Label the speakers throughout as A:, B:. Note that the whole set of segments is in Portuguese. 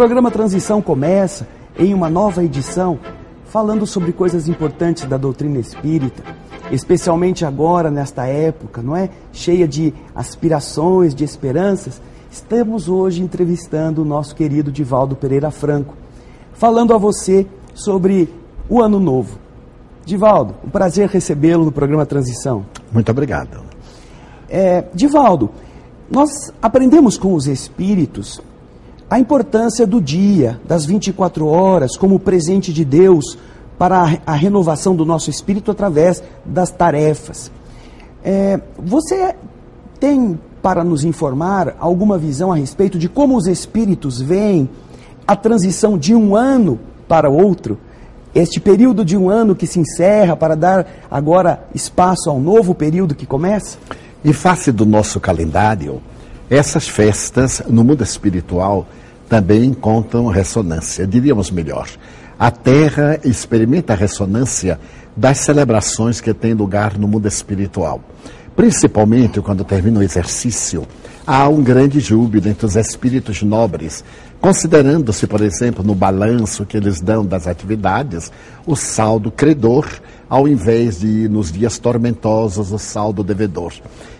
A: programa Transição começa em uma nova edição falando sobre coisas importantes da doutrina espírita, especialmente agora nesta época, não é? Cheia de aspirações, de esperanças. Estamos hoje entrevistando o nosso querido Divaldo Pereira Franco, falando a você sobre o ano novo. Divaldo, um prazer recebê-lo no programa Transição.
B: Muito obrigado.
A: É, Divaldo, nós aprendemos com os espíritos a importância do dia, das 24 horas, como presente de Deus para a, renovação do nosso espírito através das tarefas. É, você tem para nos informar alguma visão a respeito de como os espíritos veem a transição de um ano para outro? Este período de um ano que se encerra para dar agora espaço ao novo período que começa?
B: Em face do nosso calendário, essas festas no mundo espiritual também encontram ressonância, diríamos melhor. A Terra experimenta a ressonância das celebrações que têm lugar no mundo espiritual. Principalmente quando termina o exercício, há um grande júbilo entre os espíritos nobres, considerando-se, por exemplo, no balanço que eles dão das atividades, o saldo credor, ao invés de, nos dias tormentosos, o saldo devedor.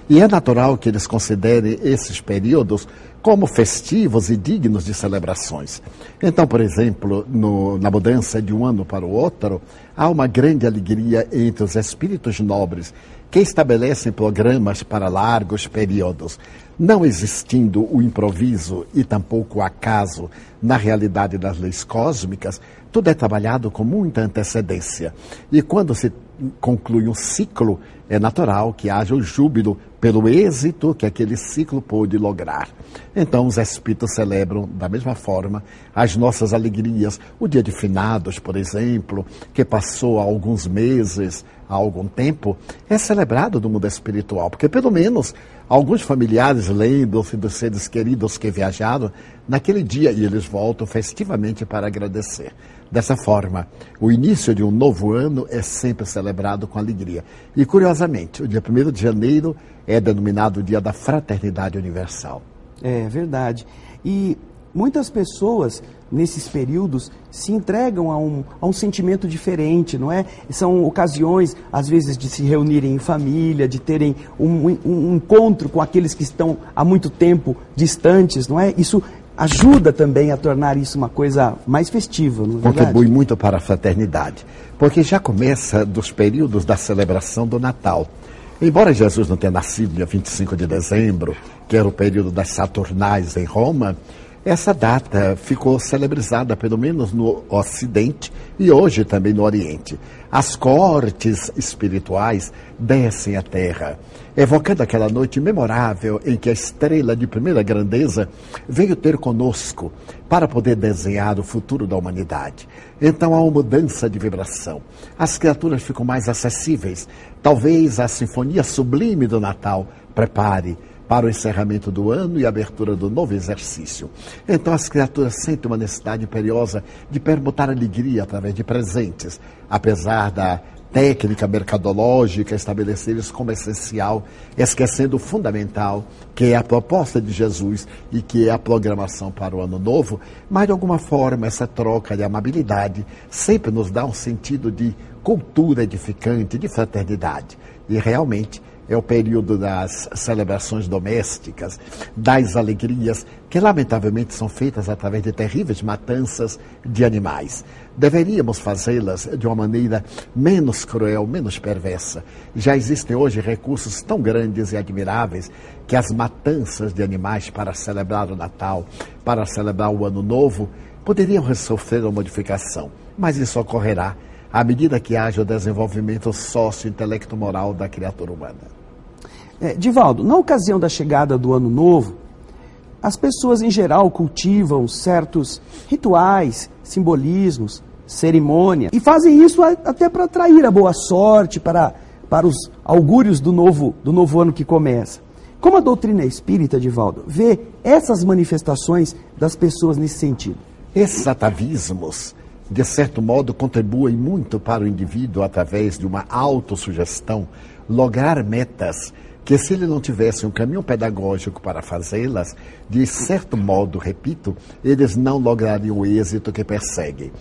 B: E é natural que eles considerem esses períodos como festivos e dignos de celebrações. Então, por exemplo, no, na mudança de um ano para o outro, há uma grande alegria entre os espíritos nobres que estabelecem programas para largos períodos, não existindo o improviso e tampouco o acaso na realidade das leis cósmicas, tudo é trabalhado com muita antecedência. E quando se conclui um ciclo, é natural que haja o júbilo pelo êxito que aquele ciclo pôde lograr. Então, os espíritos celebram da mesma forma as nossas alegrias. O dia de finados, por exemplo, que passou há alguns meses, há algum tempo, é celebrado no mundo espiritual, porque pelo menos alguns familiares lembram-se dos seres queridos que viajaram naquele dia e eles voltam festivamente para agradecer. Dessa forma, o início de um novo ano é sempre celebrado com alegria. E, curiosamente, o dia 1 de janeiro é denominado o Dia da Fraternidade Universal.
A: É verdade. E muitas pessoas, nesses períodos, se entregam a um, a um sentimento diferente, não é? São ocasiões, às vezes, de se reunirem em família, de terem um, um, um encontro com aqueles que estão há muito tempo distantes, não é? Isso ajuda também a tornar isso uma coisa mais festiva, não é
B: Contribui muito para a fraternidade, porque já começa dos períodos da celebração do Natal. Embora Jesus não tenha nascido dia 25 de dezembro, que era o período das Saturnais em Roma, essa data ficou celebrizada, pelo menos no Ocidente e hoje também no Oriente. As cortes espirituais descem à terra, evocando aquela noite memorável em que a estrela de primeira grandeza veio ter conosco para poder desenhar o futuro da humanidade. Então há uma mudança de vibração. As criaturas ficam mais acessíveis. Talvez a sinfonia sublime do Natal prepare para o encerramento do ano e abertura do novo exercício. Então as criaturas sentem uma necessidade imperiosa de permutar alegria através de presentes, apesar da técnica mercadológica estabelecer isso como essencial, esquecendo o fundamental, que é a proposta de Jesus e que é a programação para o ano novo, mas de alguma forma essa troca de amabilidade sempre nos dá um sentido de cultura edificante, de fraternidade. E realmente é o período das celebrações domésticas, das alegrias, que lamentavelmente são feitas através de terríveis matanças de animais. Deveríamos fazê-las de uma maneira menos cruel, menos perversa. Já existem hoje recursos tão grandes e admiráveis que as matanças de animais para celebrar o Natal, para celebrar o Ano Novo, poderiam sofrer uma modificação, mas isso ocorrerá à medida que haja o desenvolvimento sócio-intelecto-moral da criatura humana.
A: É, Divaldo, na ocasião da chegada do Ano Novo, as pessoas em geral cultivam certos rituais, simbolismos, cerimônia, e fazem isso até para atrair a boa sorte, para, para os augúrios do novo, do novo ano que começa. Como a doutrina espírita, Divaldo, vê essas manifestações das pessoas nesse sentido?
B: Esses atavismos, de certo modo, contribuem muito para o indivíduo através de uma autossugestão lograr metas que se ele não tivesse um caminho pedagógico para fazê-las, de certo modo, repito, eles não lograriam o êxito que perseguem.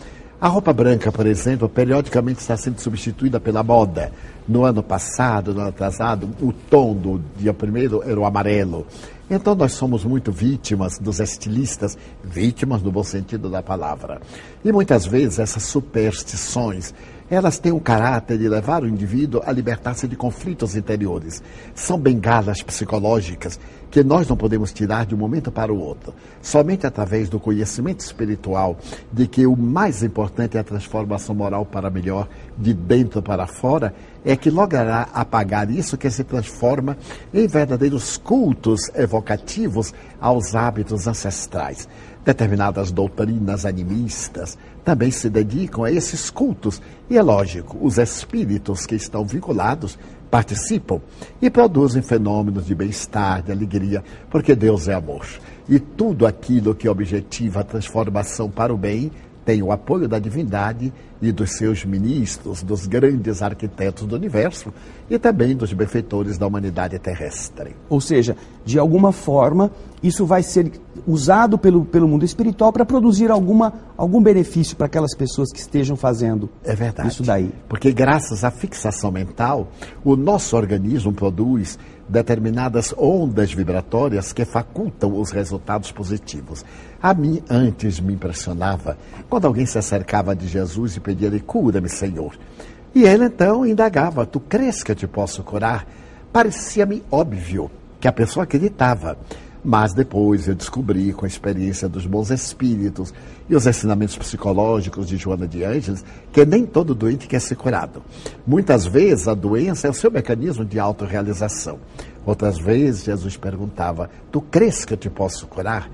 B: A roupa branca, por exemplo, periodicamente está sendo substituída pela moda. No ano passado, no ano atrasado, o tom do dia primeiro era o amarelo. Então nós somos muito vítimas dos estilistas, vítimas no bom sentido da palavra. E muitas vezes essas superstições elas têm o caráter de levar o indivíduo a libertar-se de conflitos interiores. São bengalas psicológicas que nós não podemos tirar de um momento para o outro. Somente através do conhecimento espiritual de que o mais importante é a transformação moral para melhor, de dentro para fora, é que logrará apagar isso que se transforma em verdadeiros cultos evocativos aos hábitos ancestrais. Determinadas doutrinas animistas também se dedicam a esses cultos. E é lógico, os espíritos que estão vinculados participam e produzem fenômenos de bem-estar, de alegria, porque Deus é amor. E tudo aquilo que objetiva a transformação para o bem tem o apoio da divindade e dos seus ministros, dos grandes arquitetos do universo e também dos benfeitores da humanidade terrestre.
A: Ou seja, de alguma forma, isso vai ser usado pelo, pelo mundo espiritual para produzir alguma, algum benefício para aquelas pessoas que estejam fazendo
B: é verdade.
A: isso daí.
B: Porque graças à fixação mental, o nosso organismo produz determinadas ondas vibratórias que facultam os resultados positivos. A mim antes me impressionava quando alguém se acercava de Jesus e pedia-lhe: cura-me, Senhor. E ele então indagava: Tu crês que eu te posso curar? Parecia-me óbvio que a pessoa acreditava. Mas depois eu descobri, com a experiência dos bons espíritos e os ensinamentos psicológicos de Joana de Ângeles, que nem todo doente quer ser curado. Muitas vezes a doença é o seu mecanismo de autorrealização. Outras vezes Jesus perguntava: Tu crês que eu te posso curar?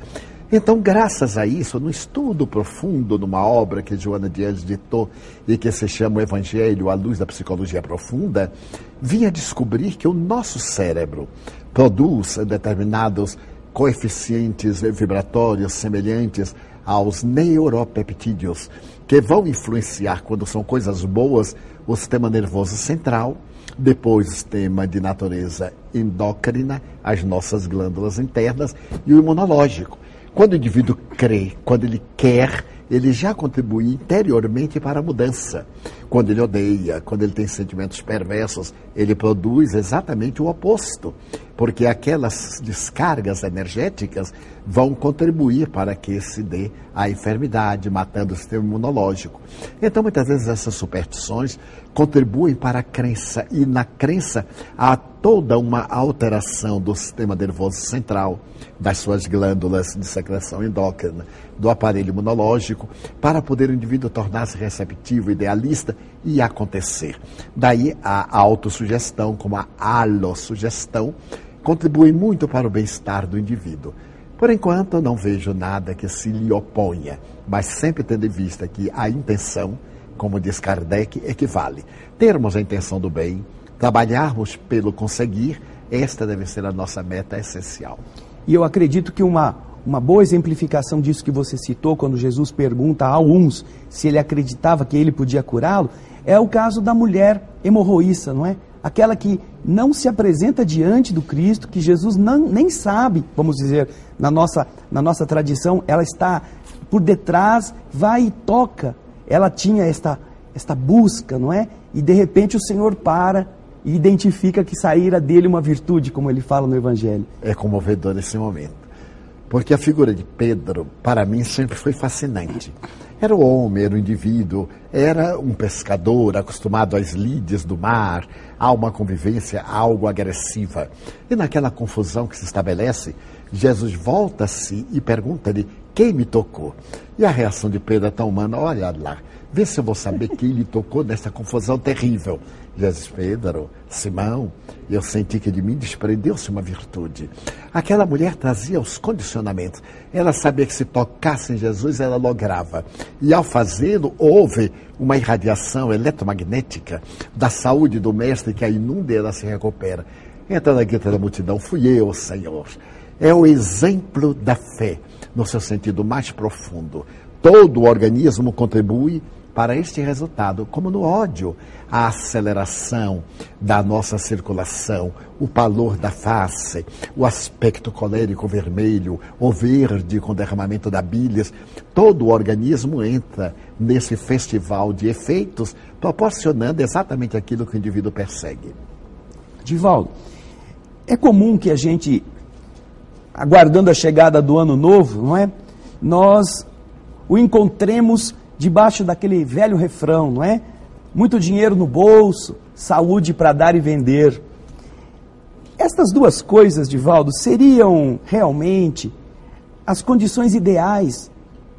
B: Então, graças a isso, no estudo profundo numa obra que Joana de Anjos ditou e que se chama o Evangelho à luz da psicologia profunda, vinha descobrir que o nosso cérebro produz determinados coeficientes vibratórios semelhantes aos neuropeptídeos, que vão influenciar, quando são coisas boas, o sistema nervoso central, depois o sistema de natureza endócrina, as nossas glândulas internas e o imunológico. Quando o indivíduo crê, quando ele quer, ele já contribui interiormente para a mudança. Quando ele odeia, quando ele tem sentimentos perversos, ele produz exatamente o oposto, porque aquelas descargas energéticas vão contribuir para que se dê a enfermidade, matando o sistema imunológico. Então, muitas vezes, essas superstições contribuem para a crença, e na crença há toda uma alteração do sistema nervoso central, das suas glândulas de secreção endócrina, do aparelho imunológico, para poder o indivíduo tornar-se receptivo, idealista e acontecer. Daí a autossugestão, como a alossugestão, contribui muito para o bem-estar do indivíduo. Por enquanto, não vejo nada que se lhe oponha, mas sempre tendo em vista que a intenção, como diz Kardec, equivale. Termos a intenção do bem, trabalharmos pelo conseguir, esta deve ser a nossa meta essencial.
A: E eu acredito que uma, uma boa exemplificação disso que você citou, quando Jesus pergunta a uns se ele acreditava que ele podia curá-lo, é o caso da mulher hemorroíça, não é? Aquela que não se apresenta diante do Cristo, que Jesus não, nem sabe, vamos dizer, na nossa, na nossa tradição, ela está por detrás, vai e toca. Ela tinha esta, esta busca, não é? E de repente o Senhor para e identifica que saíra dele uma virtude, como ele fala no Evangelho.
B: É comovedor esse momento. Porque a figura de Pedro, para mim, sempre foi fascinante. Era o homem, era o indivíduo, era um pescador acostumado às lides do mar, a uma convivência algo agressiva. E naquela confusão que se estabelece, Jesus volta-se e pergunta-lhe quem me tocou. E a reação de Pedro é tão humana: olha lá, vê se eu vou saber quem lhe tocou nessa confusão terrível. Jesus Pedro, Simão, eu senti que de mim desprendeu-se uma virtude. Aquela mulher trazia os condicionamentos. Ela sabia que se tocasse em Jesus, ela lograva. E ao fazê-lo, houve uma irradiação eletromagnética da saúde do mestre que a inunda e ela se recupera. Entra na guita da multidão, fui eu, Senhor. É o exemplo da fé, no seu sentido mais profundo. Todo o organismo contribui para este resultado, como no ódio, a aceleração da nossa circulação, o palor da face, o aspecto colérico vermelho ou verde com derramamento da bilis, todo o organismo entra nesse festival de efeitos, proporcionando exatamente aquilo que o indivíduo persegue.
A: Divaldo, é comum que a gente, aguardando a chegada do ano novo, não é? Nós o encontremos debaixo daquele velho refrão, não é? Muito dinheiro no bolso, saúde para dar e vender. Estas duas coisas, Divaldo, seriam realmente as condições ideais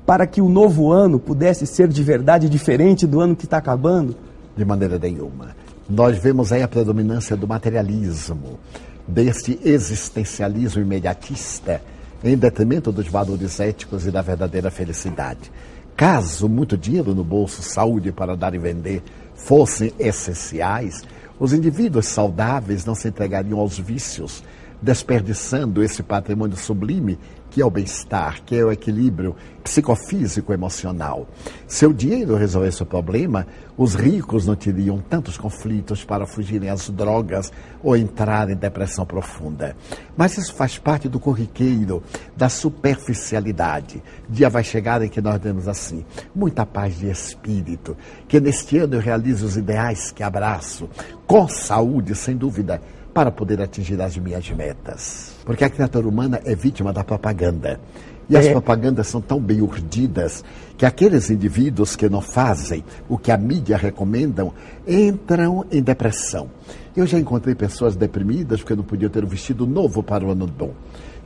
A: para que o novo ano pudesse ser de verdade diferente do ano que está acabando?
B: De maneira nenhuma. Nós vemos aí a predominância do materialismo, deste existencialismo imediatista, em detrimento dos valores éticos e da verdadeira felicidade. Caso muito dinheiro no bolso, saúde para dar e vender fossem essenciais, os indivíduos saudáveis não se entregariam aos vícios, desperdiçando esse patrimônio sublime que é o bem-estar, que é o equilíbrio psicofísico emocional. Se o dinheiro resolvesse o problema, os ricos não teriam tantos conflitos para fugirem às drogas ou entrar em depressão profunda. Mas isso faz parte do corriqueiro, da superficialidade. Dia vai chegar em que nós temos assim, muita paz de espírito, que neste ano eu realize os ideais que abraço, com saúde, sem dúvida, para poder atingir as minhas metas. Porque a criatura humana é vítima da propaganda. E as é. propagandas são tão bem urdidas que aqueles indivíduos que não fazem o que a mídia recomendam entram em depressão. Eu já encontrei pessoas deprimidas porque não podiam ter um vestido novo para o ano bom.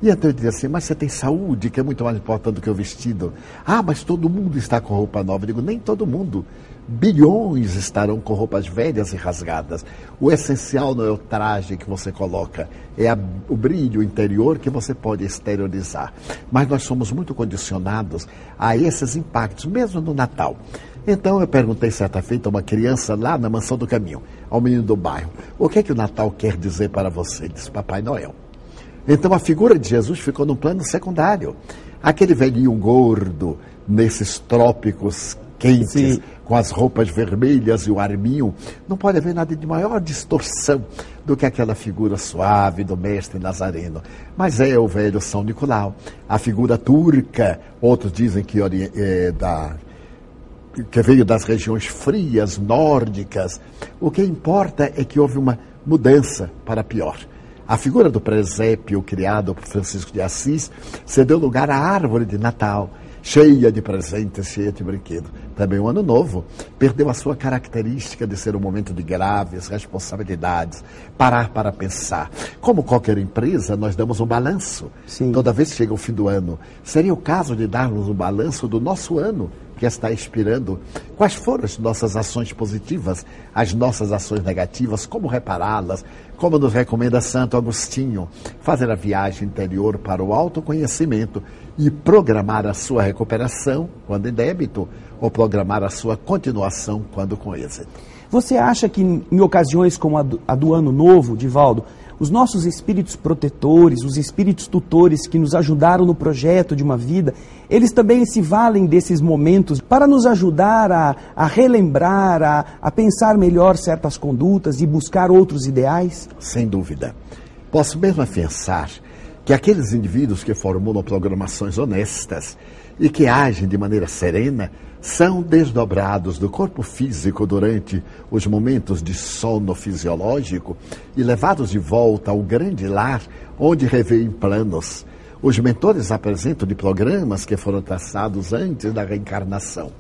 B: E então eu dizia assim, mas você tem saúde, que é muito mais importante do que o vestido. Ah, mas todo mundo está com roupa nova. Eu digo, nem todo mundo. Bilhões estarão com roupas velhas e rasgadas. O essencial não é o traje que você coloca, é a, o brilho interior que você pode exteriorizar. Mas nós somos muito condicionados a esses impactos, mesmo no Natal. Então eu perguntei certa feita a uma criança lá na mansão do caminho, ao menino do bairro, o que é que o Natal quer dizer para você? Disse, Papai Noel. Então a figura de Jesus ficou no plano secundário. Aquele velhinho gordo, nesses trópicos quentes, Sim. com as roupas vermelhas e o arminho, não pode haver nada de maior distorção do que aquela figura suave do mestre Nazareno. Mas é o velho São Nicolau, a figura turca, outros dizem que é da que veio das regiões frias, nórdicas. O que importa é que houve uma mudança para pior. A figura do presépio criado por Francisco de Assis cedeu lugar à árvore de Natal, cheia de presentes, cheia de brinquedos. Também o Ano Novo perdeu a sua característica de ser um momento de graves responsabilidades, parar para pensar. Como qualquer empresa, nós damos um balanço. Sim. Toda vez que chega o fim do ano. Seria o caso de darmos um balanço do nosso ano que está expirando, quais foram as nossas ações positivas, as nossas ações negativas, como repará-las, como nos recomenda Santo Agostinho, fazer a viagem interior para o autoconhecimento e programar a sua recuperação quando em débito ou programar a sua continuação quando com êxito.
A: Você acha que em ocasiões como a do, a do ano novo, Divaldo, os nossos espíritos protetores, os espíritos tutores que nos ajudaram no projeto de uma vida, eles também se valem desses momentos para nos ajudar a, a relembrar, a, a pensar melhor certas condutas e buscar outros ideais?
B: Sem dúvida. Posso mesmo pensar que aqueles indivíduos que formulam programações honestas e que agem de maneira serena são desdobrados do corpo físico durante os momentos de sono fisiológico e levados de volta ao grande lar onde revêem planos. Os mentores apresentam de programas que foram traçados antes da reencarnação,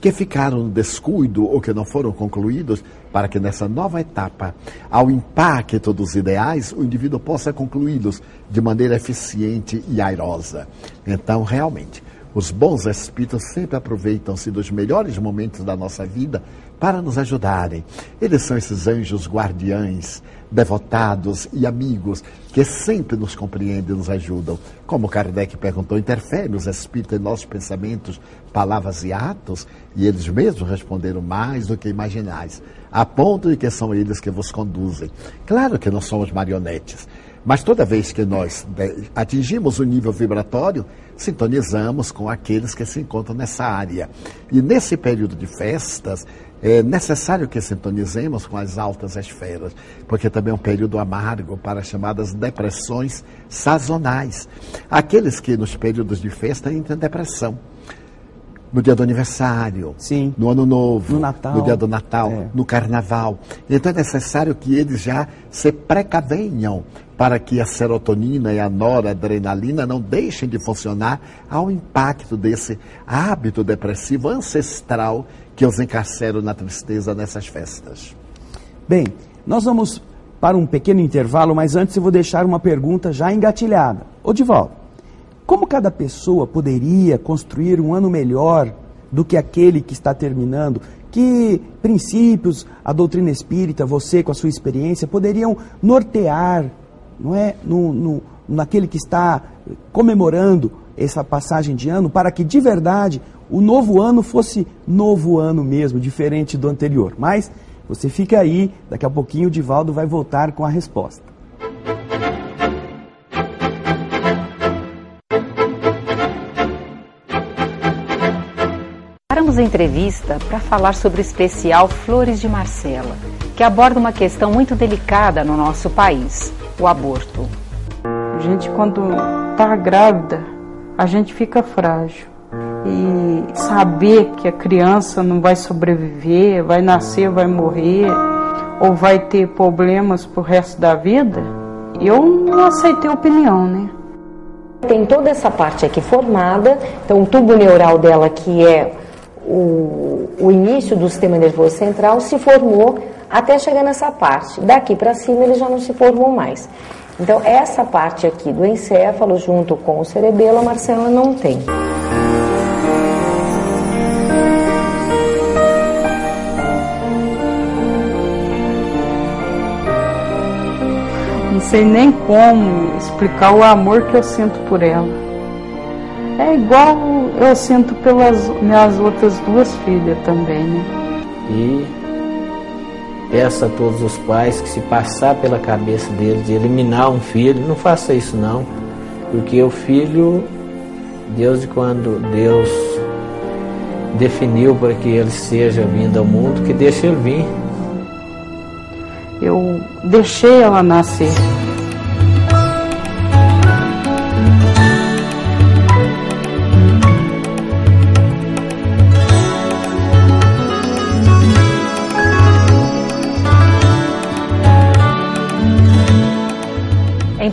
B: que ficaram no descuido ou que não foram concluídos, para que nessa nova etapa, ao impacto dos ideais, o indivíduo possa concluí-los de maneira eficiente e airosa. Então, realmente, os bons espíritos sempre aproveitam-se dos melhores momentos da nossa vida para nos ajudarem. Eles são esses anjos guardiães, devotados e amigos que sempre nos compreendem e nos ajudam. Como Kardec perguntou, interfere os espíritos em nossos pensamentos, palavras e atos? E eles mesmos responderam mais do que imaginais, a ponto de que são eles que vos conduzem. Claro que não somos marionetes, Mas toda vez que nós atingimos o nível vibratório, sintonizamos com aqueles que se encontram nessa área. E nesse período de festas, é necessário que sintonizemos com as altas esferas, porque também é um período amargo para as chamadas depressões sazonais. Aqueles que nos períodos de festa entram em depressão no dia do aniversário,
A: Sim.
B: no ano novo,
A: no, Natal.
B: no dia do Natal,
A: é.
B: no carnaval. Então é necessário que eles já se precavenham para que a serotonina e a noradrenalina não deixem de funcionar ao impacto desse hábito depressivo ancestral que os encarceram na tristeza nessas festas.
A: Bem, nós vamos para um pequeno intervalo, mas antes eu vou deixar uma pergunta já engatilhada. Odivaldo, como cada pessoa poderia construir um ano melhor do que aquele que está terminando? Que princípios a doutrina espírita, você com a sua experiência, poderiam nortear, não é, no, no, naquele que está comemorando essa passagem de ano, para que de verdade o novo ano fosse novo ano mesmo, diferente do anterior. Mas você fica aí, daqui a pouquinho o Divaldo vai voltar com a resposta.
C: Paramos a entrevista para falar sobre o especial Flores de Marcela, que aborda uma questão muito delicada no nosso país, o aborto.
D: A gente, quando está grávida, a gente fica frágil. E saber que a criança não vai sobreviver, vai nascer, vai morrer, ou vai ter problemas pro resto da vida, eu não aceitei opinião, né?
E: Tem toda essa parte aqui formada, então o tubo neural dela, que é o, o início do sistema nervoso central, se formou até chegar nessa parte. Daqui para cima ele já não se formou mais. Então, essa parte aqui do encéfalo, junto com o cerebelo, a Marcela não tem.
D: Não sei nem como explicar o amor que eu sinto por ela. É igual eu sinto pelas minhas outras duas filhas também, né?
F: E peço a todos os pais que se passar pela cabeça deles de eliminar um filho, não faça isso não, porque o filho, Deus quando Deus definiu para que ele seja vindo ao mundo, que deixe ele vir.
D: Eu deixei ela nascer.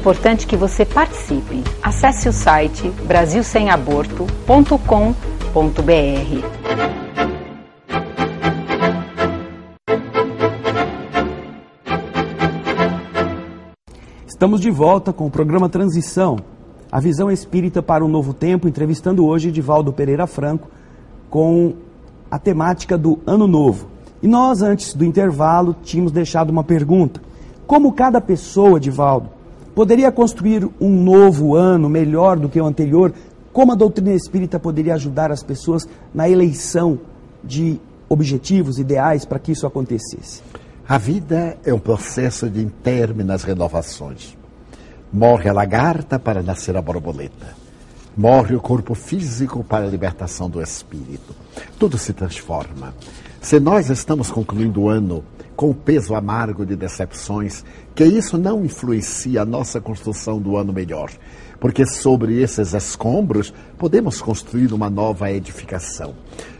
C: Importante que você participe. Acesse o site brasilsemaborto.com.br.
A: Estamos de volta com o programa Transição, a visão espírita para um novo tempo, entrevistando hoje Divaldo Pereira Franco com a temática do Ano Novo. E nós, antes do intervalo, tínhamos deixado uma pergunta. Como cada pessoa, Divaldo, poderia construir um novo ano melhor do que o anterior? Como a doutrina espírita poderia ajudar as pessoas na eleição de objetivos, ideais para que isso acontecesse?
B: A vida é um processo de interminas renovações. Morre a lagarta para nascer a borboleta. Morre o corpo físico para a libertação do espírito. Tudo se transforma. Se nós estamos concluindo o ano com o peso amargo de decepções, que isso não influencia a nossa construção do ano melhor, porque sobre esses escombros podemos construir uma nova edificação.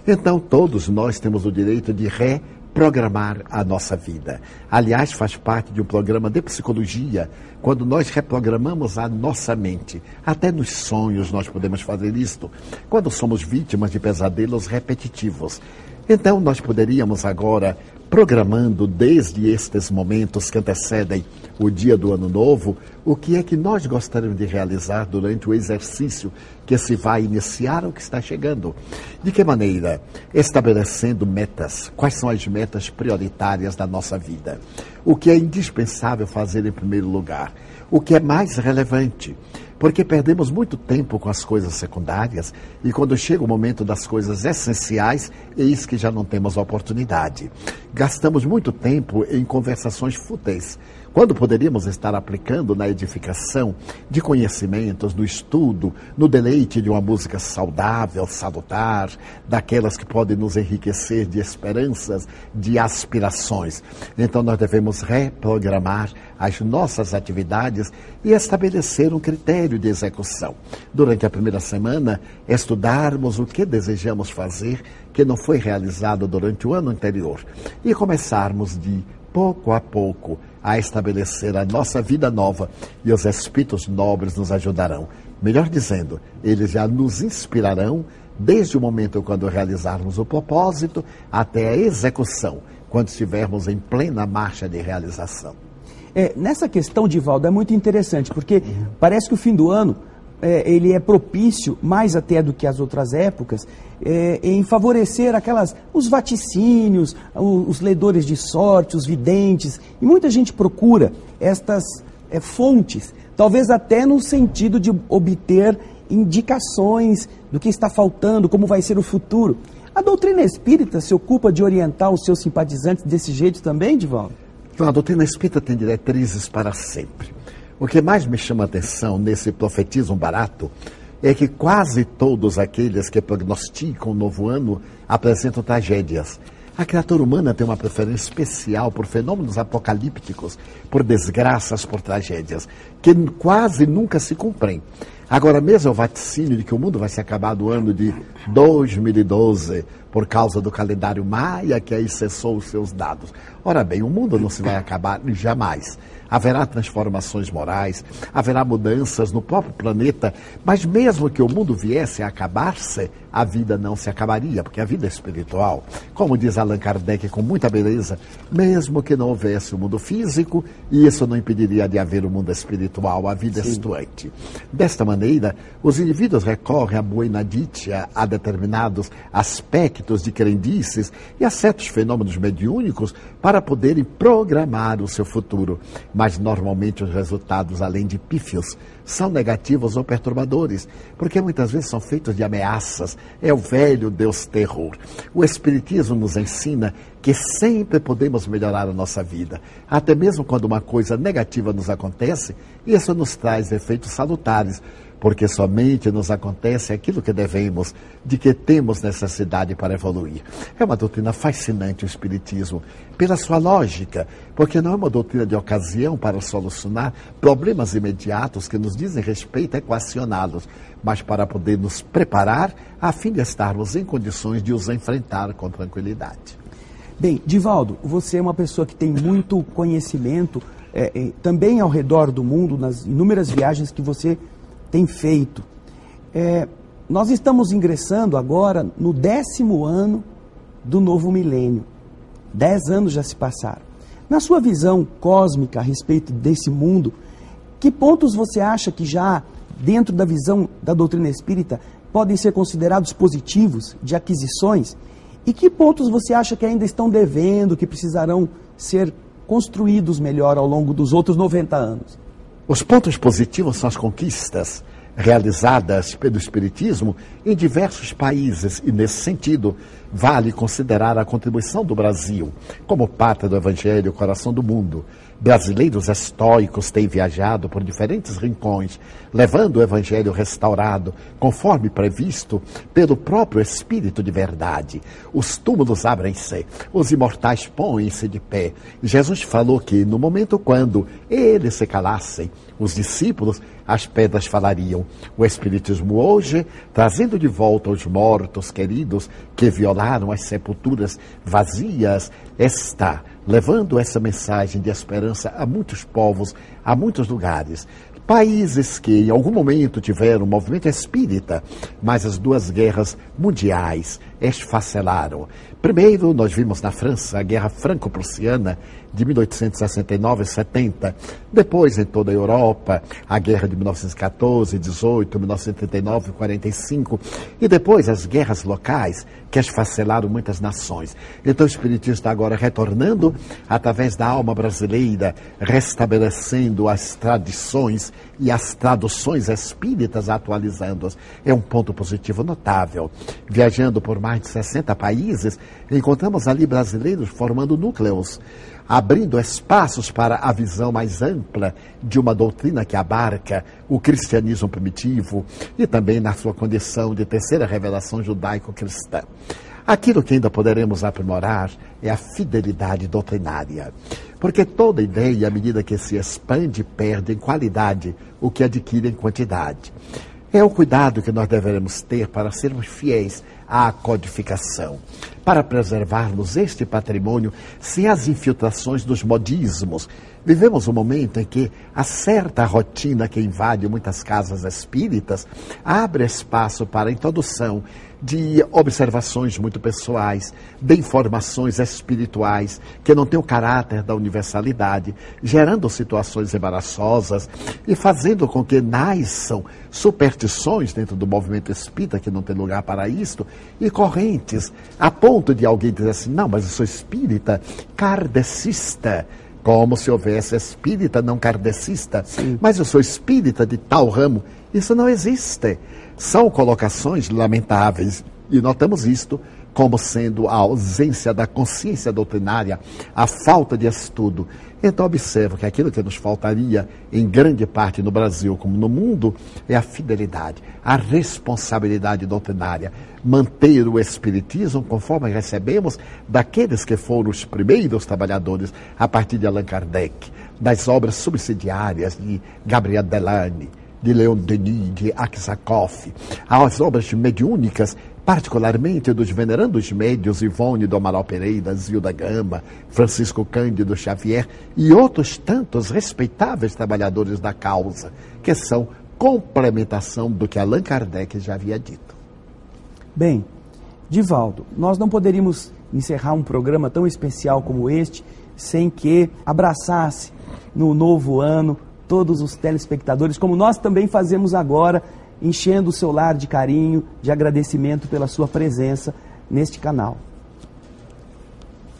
B: Então, todos nós temos o direito de reprogramar a nossa vida. Aliás, faz parte de um programa de psicologia, quando nós reprogramamos a nossa mente. Até nos sonhos nós podemos fazer isto, quando somos vítimas de pesadelos repetitivos. Então, nós poderíamos agora, programando desde estes momentos que antecedem o dia do ano novo, o que é que nós gostaríamos de realizar durante o exercício que se vai iniciar ou que está chegando. De que maneira? Estabelecendo metas. Quais são as metas prioritárias da nossa vida? O que é indispensável fazer em primeiro lugar? O que é mais relevante? Porque perdemos muito tempo com as coisas secundárias e quando chega o momento das coisas essenciais, eis que já não temos oportunidade. gastamos muito tempo em conversações fúteis quando poderíamos estar aplicando na edificação de conhecimentos, no estudo, no deleite de uma música saudável, salutar, daquelas que podem nos enriquecer de esperanças, de aspirações. Então nós devemos reprogramar as nossas atividades e estabelecer um critério de execução. Durante a primeira semana, estudarmos o que desejamos fazer que não foi realizado durante o ano anterior e começarmos de pouco a pouco a estabelecer a nossa vida nova e os espíritos nobres nos ajudarão. Melhor dizendo, eles já nos inspirarão desde o momento quando realizarmos o propósito até a execução, quando estivermos em plena marcha de realização.
A: É, nessa questão, Divaldo, é muito interessante, porque uhum. parece que o fim do ano é, ele é propício, mais até do que as outras épocas, é, em favorecer aquelas, os vaticínios, os, os, ledores de sorte, os videntes, e muita gente procura estas é, fontes, talvez até no sentido de obter indicações do que está faltando, como vai ser o futuro. A doutrina espírita se ocupa de orientar os seus simpatizantes desse jeito também, Divaldo?
B: Então, a doutrina espírita tem diretrizes para sempre. O que mais me chama a atenção nesse profetismo barato é que quase todos aqueles que prognosticam o novo ano apresentam tragédias. A criatura humana tem uma preferência especial por fenômenos apocalípticos, por desgraças, por tragédias, que quase nunca se cumprem. Agora mesmo é o vaticínio de que o mundo vai se acabar do ano de 2012 por causa do calendário maia que aí cessou os seus dados. Ora bem, o mundo não se vai acabar jamais haverá transformações morais, haverá mudanças no próprio planeta, mas mesmo que o mundo viesse a acabar-se, a vida não se acabaria, porque a vida é espiritual, como diz Allan Kardec com muita beleza, mesmo que não houvesse o mundo físico, isso não impediria de haver o mundo espiritual, a vida estuante. Desta maneira, os indivíduos recorrem à buenaditia, a determinados aspectos de crendices e a certos fenômenos mediúnicos para poderem programar o seu futuro. Mas normalmente os resultados, além de pífios, são negativos ou perturbadores, porque muitas vezes são feitos de ameaças. É o velho Deus terror. O Espiritismo nos ensina que sempre podemos melhorar a nossa vida. Até mesmo quando uma coisa negativa nos acontece, isso nos traz efeitos salutares porque somente nos acontece aquilo que devemos, de que temos necessidade para evoluir. É uma doutrina fascinante o Espiritismo, pela sua lógica, porque não é uma doutrina de ocasião para solucionar problemas imediatos que nos dizem respeito a equacioná-los, mas para poder nos preparar a fim de estarmos em condições de os enfrentar com tranquilidade.
A: Bem, Divaldo, você é uma pessoa que tem muito conhecimento é, é, também ao redor do mundo, nas inúmeras viagens que você tem feito. É, nós estamos ingressando agora no décimo ano do novo milênio. Dez anos já se passaram. Na sua visão cósmica a respeito desse mundo, que pontos você acha que já, dentro da visão da doutrina espírita, podem ser considerados positivos de aquisições? E que pontos você acha que ainda estão devendo, que precisarão ser construídos melhor ao longo dos outros 90 anos?
B: Os pontos positivos são as conquistas realizadas pelo Espiritismo em diversos países, e nesse sentido, vale considerar a contribuição do Brasil como pátria do Evangelho, coração do mundo. Brasileiros estoicos têm viajado por diferentes rincões, levando o Evangelho restaurado, conforme previsto pelo próprio Espírito de verdade. Os túmulos abrem-se, os imortais põem-se de pé. Jesus falou que, no momento quando eles se calassem, os discípulos, as pedras falariam. O Espiritismo hoje, trazendo de volta os mortos queridos que violaram as sepulturas vazias, está levando essa mensagem de esperança a muitos povos, a muitos lugares. Países que em algum momento tiveram um movimento espírita, mas as duas guerras mundiais esfacelaram. Primeiro, nós vimos na França a Guerra Franco-Prussiana de 1869 e 70. Depois, em toda a Europa, a Guerra de 1914, 18, 1939 e 45. E depois, as guerras locais que esfacelaram muitas nações. Então, o Espiritismo está agora retornando através da alma brasileira, restabelecendo as tradições e as traduções espíritas, atualizando-as. É um ponto positivo notável. Viajando por mais mais de 60 países, encontramos ali brasileiros formando núcleos, abrindo espaços para a visão mais ampla de uma doutrina que abarca o cristianismo primitivo e também na sua condição de terceira revelação judaico-cristã. Aquilo que ainda poderemos aprimorar é a fidelidade doutrinária. Porque toda ideia, à medida que se expande, perde em qualidade o que adquire em quantidade. É o cuidado que nós devemos ter para sermos fiéis à codificação, para preservarmos este patrimônio sem as infiltrações dos modismos. Vivemos um momento em que a certa rotina que invade muitas casas espíritas abre espaço para a introdução de observações muito pessoais, de informações espirituais que não têm o caráter da universalidade, gerando situações embaraçosas e fazendo com que nasçam superstições dentro do movimento espírita, que não tem lugar para isto, e correntes, a ponto de alguém dizer assim: não, mas eu sou espírita kardecista como se houvesse espírita não kardecista. Sim. Mas eu sou espírita de tal ramo. Isso não existe. São colocações lamentáveis e notamos isto como sendo a ausência da consciência doutrinária, a falta de estudo. Então, observo que aquilo que nos faltaria, em grande parte no Brasil como no mundo, é a fidelidade, a responsabilidade doutrinária. Manter o Espiritismo conforme recebemos daqueles que foram os primeiros trabalhadores, a partir de Allan Kardec, das obras subsidiárias de Gabriel Delane, de Leon Denis, de Aksakoff, as obras mediúnicas, particularmente dos venerandos médios Ivone do Amaral Pereira, Zilda Gama, Francisco Cândido Xavier e outros tantos respeitáveis trabalhadores da causa, que são complementação do que Allan Kardec já havia dito.
A: Bem, Divaldo, nós não poderíamos encerrar um programa tão especial como este sem que abraçasse no novo ano todos os telespectadores, como nós também fazemos agora, enchendo o seu lar de carinho, de agradecimento pela sua presença neste canal.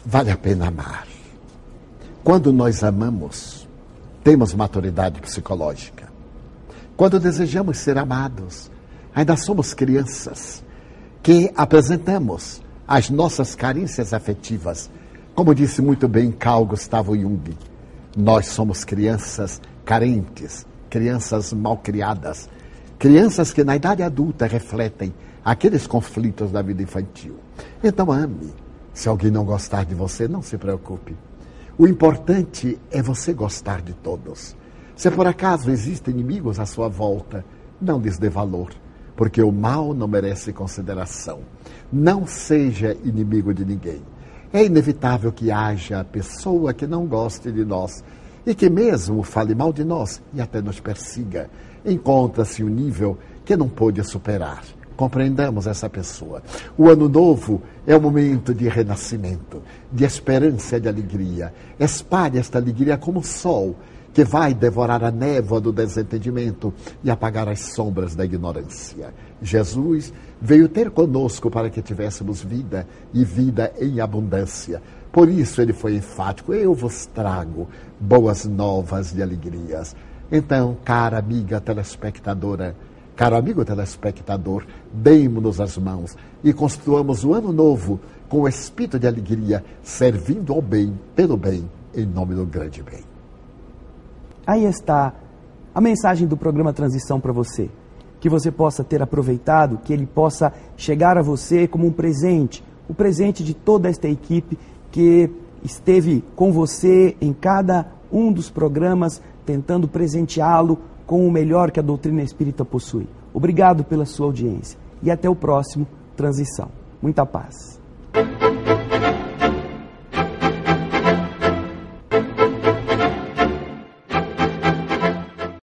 B: Vale a pena amar. Quando nós amamos, temos maturidade psicológica. Quando desejamos ser amados, ainda somos crianças que apresentamos as nossas carências afetivas. Como disse muito bem Carl Gustavo Jung, nós somos crianças carentes, crianças mal criadas, crianças que na idade adulta refletem aqueles conflitos da vida infantil. Então ame. Se alguém não gostar de você, não se preocupe. O importante é você gostar de todos. Se por acaso existem inimigos à sua volta, não lhes dê valor, porque o mal não merece consideração. Não seja inimigo de ninguém. É inevitável que haja pessoa que não goste de nós, e que mesmo fale mal de nós e até nos persiga, encontra-se um nível que não pôde superar. Compreendamos essa pessoa. O ano novo é um momento de renascimento, de esperança e de alegria. Espalhe esta alegria como o sol que vai devorar a névoa do desentendimento e apagar as sombras da ignorância. Jesus veio ter conosco para que tivéssemos vida e vida em abundância. Por isso ele foi enfático: eu vos trago boas novas de alegrias. Então, cara amiga telespectadora, caro amigo telespectador, demos-nos as mãos e construamos o ano novo com o espírito de alegria, servindo ao bem, pelo bem, em nome do grande bem.
A: Aí está a mensagem do programa Transição para você. Que você possa ter aproveitado, que ele possa chegar a você como um presente, o presente de toda esta equipe que esteve com você em cada um dos programas, tentando presenteá-lo com o melhor que a doutrina espírita possui. Obrigado pela sua audiência e até o próximo Transição. Muita paz.